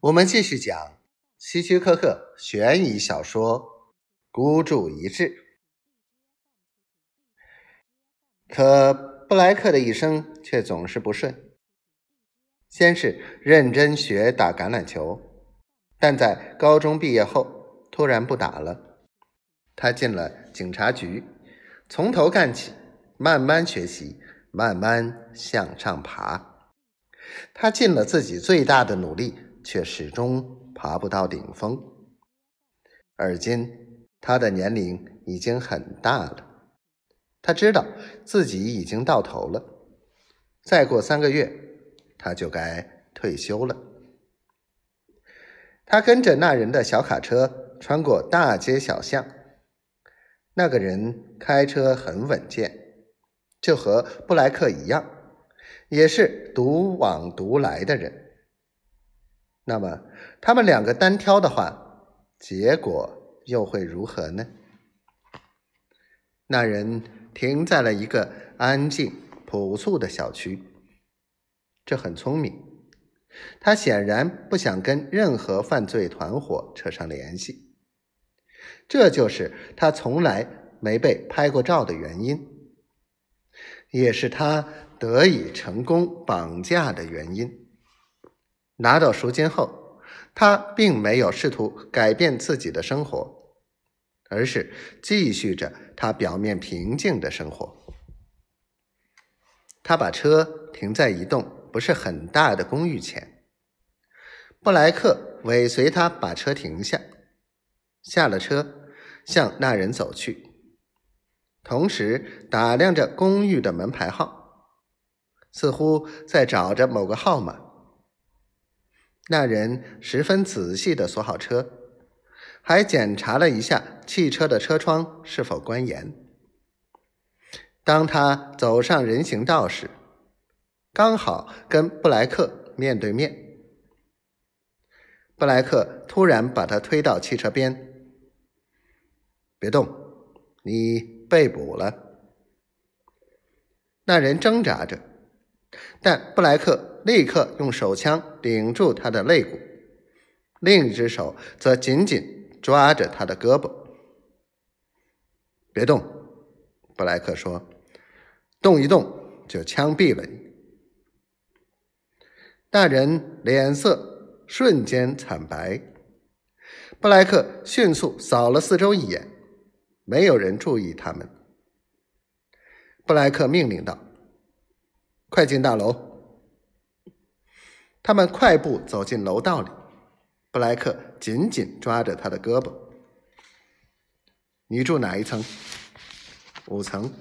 我们继续讲希区柯克悬疑小说《孤注一掷》。可布莱克的一生却总是不顺。先是认真学打橄榄球，但在高中毕业后突然不打了。他进了警察局，从头干起，慢慢学习，慢慢向上爬。他尽了自己最大的努力。却始终爬不到顶峰。而今他的年龄已经很大了，他知道自己已经到头了。再过三个月，他就该退休了。他跟着那人的小卡车穿过大街小巷。那个人开车很稳健，就和布莱克一样，也是独往独来的人。那么，他们两个单挑的话，结果又会如何呢？那人停在了一个安静朴素的小区，这很聪明。他显然不想跟任何犯罪团伙扯上联系，这就是他从来没被拍过照的原因，也是他得以成功绑架的原因。拿到赎金后，他并没有试图改变自己的生活，而是继续着他表面平静的生活。他把车停在一栋不是很大的公寓前，布莱克尾随他把车停下，下了车向那人走去，同时打量着公寓的门牌号，似乎在找着某个号码。那人十分仔细的锁好车，还检查了一下汽车的车窗是否关严。当他走上人行道时，刚好跟布莱克面对面。布莱克突然把他推到汽车边：“别动，你被捕了。”那人挣扎着，但布莱克。立刻用手枪顶住他的肋骨，另一只手则紧紧抓着他的胳膊。别动，布莱克说：“动一动就枪毙了你。”那人脸色瞬间惨白。布莱克迅速扫了四周一眼，没有人注意他们。布莱克命令道：“快进大楼！”他们快步走进楼道里，布莱克紧紧抓着他的胳膊。“你住哪一层？”“五层。”